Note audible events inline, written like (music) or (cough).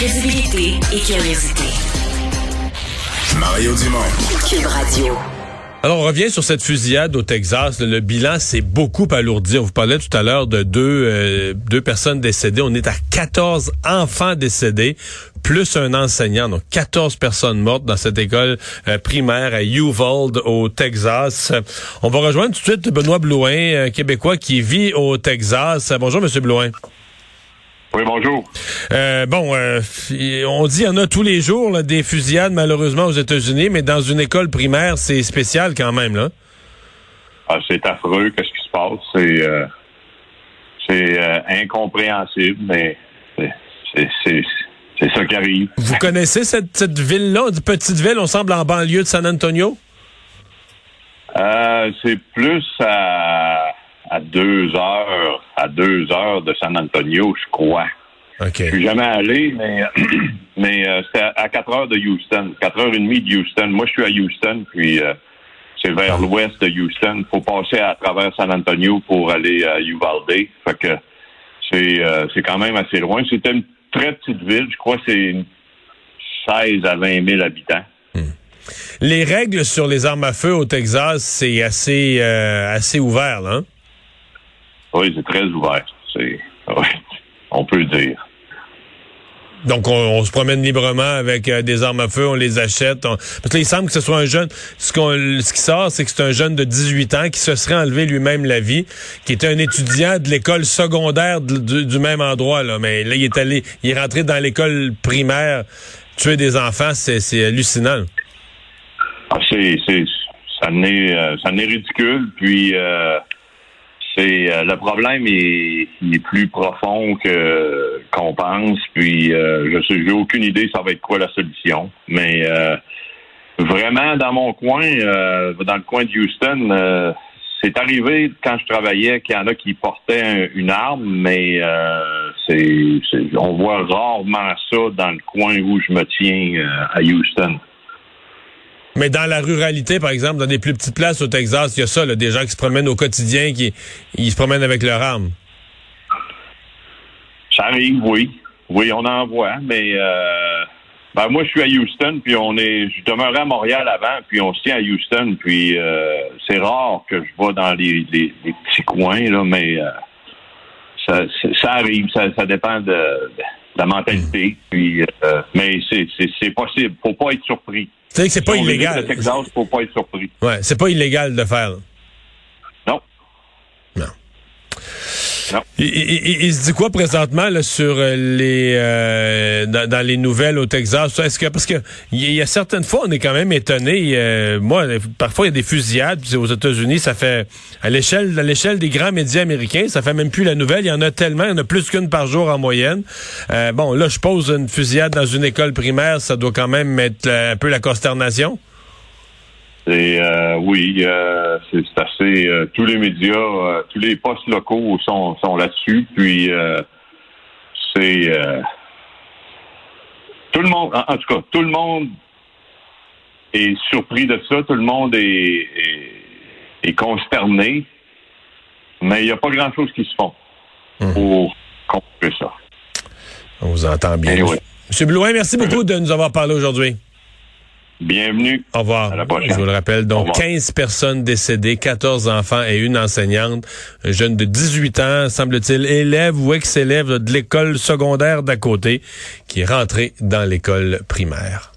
Crédibilité et curiosité. Mario Dumont. Cube Radio. Alors, on revient sur cette fusillade au Texas. Le, bilan s'est beaucoup alourdi. On vous parlait tout à l'heure de deux, euh, deux personnes décédées. On est à 14 enfants décédés, plus un enseignant. Donc, 14 personnes mortes dans cette école euh, primaire à Uvalde, au Texas. On va rejoindre tout de suite Benoît Blouin, un Québécois qui vit au Texas. Bonjour, Monsieur Blouin. Oui, bonjour. Euh, bon, euh, on dit qu'il y en a tous les jours là, des fusillades, malheureusement, aux États-Unis, mais dans une école primaire, c'est spécial quand même, là. Ah, c'est affreux, qu'est-ce qui se passe? C'est euh, c'est euh, incompréhensible, mais c'est ça qui arrive. Vous connaissez cette, cette ville-là, une petite ville, on semble en banlieue de San Antonio? Euh, c'est plus à à deux heures, à deux heures de San Antonio, je crois. Okay. Je suis jamais allé, mais (clears throat) mais euh, c'était à quatre heures de Houston, quatre heures et demie de Houston. Moi, je suis à Houston, puis euh, c'est vers Ah. l'ouest de Houston. Faut passer à travers San Antonio pour aller à Uvalde. Fait que c'est euh, c'est quand même assez loin. C'était une très petite ville. Je crois que c'est 16 à 20 000 habitants. Les règles sur les armes à feu au Texas, c'est assez euh, assez ouvert, là. hein? Oui, c'est très ouvert. C'est oui, on peut le dire. Donc, on, on se promène librement avec euh, des armes à feu, on les achète. on- Parce que là, il semble que ce soit un jeune. Ce, qu'on, ce qui sort, c'est que c'est un jeune de 18 ans qui se serait enlevé lui-même la vie, qui était un étudiant de l'école secondaire de- du, du même endroit. Là. Mais là, il est allé, il est rentré dans l'école primaire, tuer des enfants, c'est, c'est hallucinant. Ah, c'est, c'est, ça n'est, euh, ça n'est ridicule. Puis, euh, c'est euh, le problème est, est plus profond que qu'on pense. Puis, euh, je sais, j'ai aucune idée ça va être quoi la solution. Mais euh, vraiment, dans mon coin, dans le coin de Houston, c'est arrivé quand je travaillais qu'il y en a qui portaient un- une arme, mais c'est, on voit rarement ça dans le coin où je me tiens à Houston. Mais dans la ruralité, par exemple, dans des plus petites places au Texas, il y a ça, là, des gens qui se promènent au quotidien, qui ils se promènent avec leurs armes. Ça arrive, oui. Oui, on en voit, mais euh, ben moi, je suis à Houston, puis on est. Je demeurais à Montréal avant, puis on se tient à Houston, puis euh, c'est rare que je vais dans les, les- les petits coins, là, mais euh, ça, arrive, ça, ça dépend de, de la mentalité. Puis euh, mais c'est, possible. Faut pas être surpris. C'est que c'est pas Si est illégal. Texas, faut pas être surpris. Ouais, c'est pas illégal de faire. là. Non. Non. Il, se dit quoi présentement là, sur euh, les euh, dans, les nouvelles au Texas Est-ce que parce que il y, a- certaines fois on est quand même étonné. euh, moi, parfois il y a des fusillades aux États-Unis, ça fait à l'échelle à l'échelle des grands médias américains, ça fait même plus la nouvelle. Il y en a tellement, il y en a plus qu'une par jour en moyenne. Euh, bon, là, je pose une fusillade dans une école primaire, ça doit quand même être euh, un peu la consternation. Euh, oui, euh, c'est c'est assez. euh, tous les médias, tous les postes locaux sont, sont là-dessus. Puis c'est tout le monde. En, en tout cas, tout le monde est surpris de ça. Tout le monde est, est, est consterné. Mais il n'y a pas grand-chose qui se fait pour contrer ça. On vous entend bien. Anyway. Monsieur Blouin, merci beaucoup de nous avoir parlé aujourd'hui. Bienvenue. Au revoir. À la prochaine. Je vous le rappelle, donc revoir. 15 personnes décédées, 14 enfants et une enseignante. Un jeune de 18 ans, semble-t-il, élève ou ex-élève de l'école secondaire d'à côté, qui est rentré dans l'école primaire.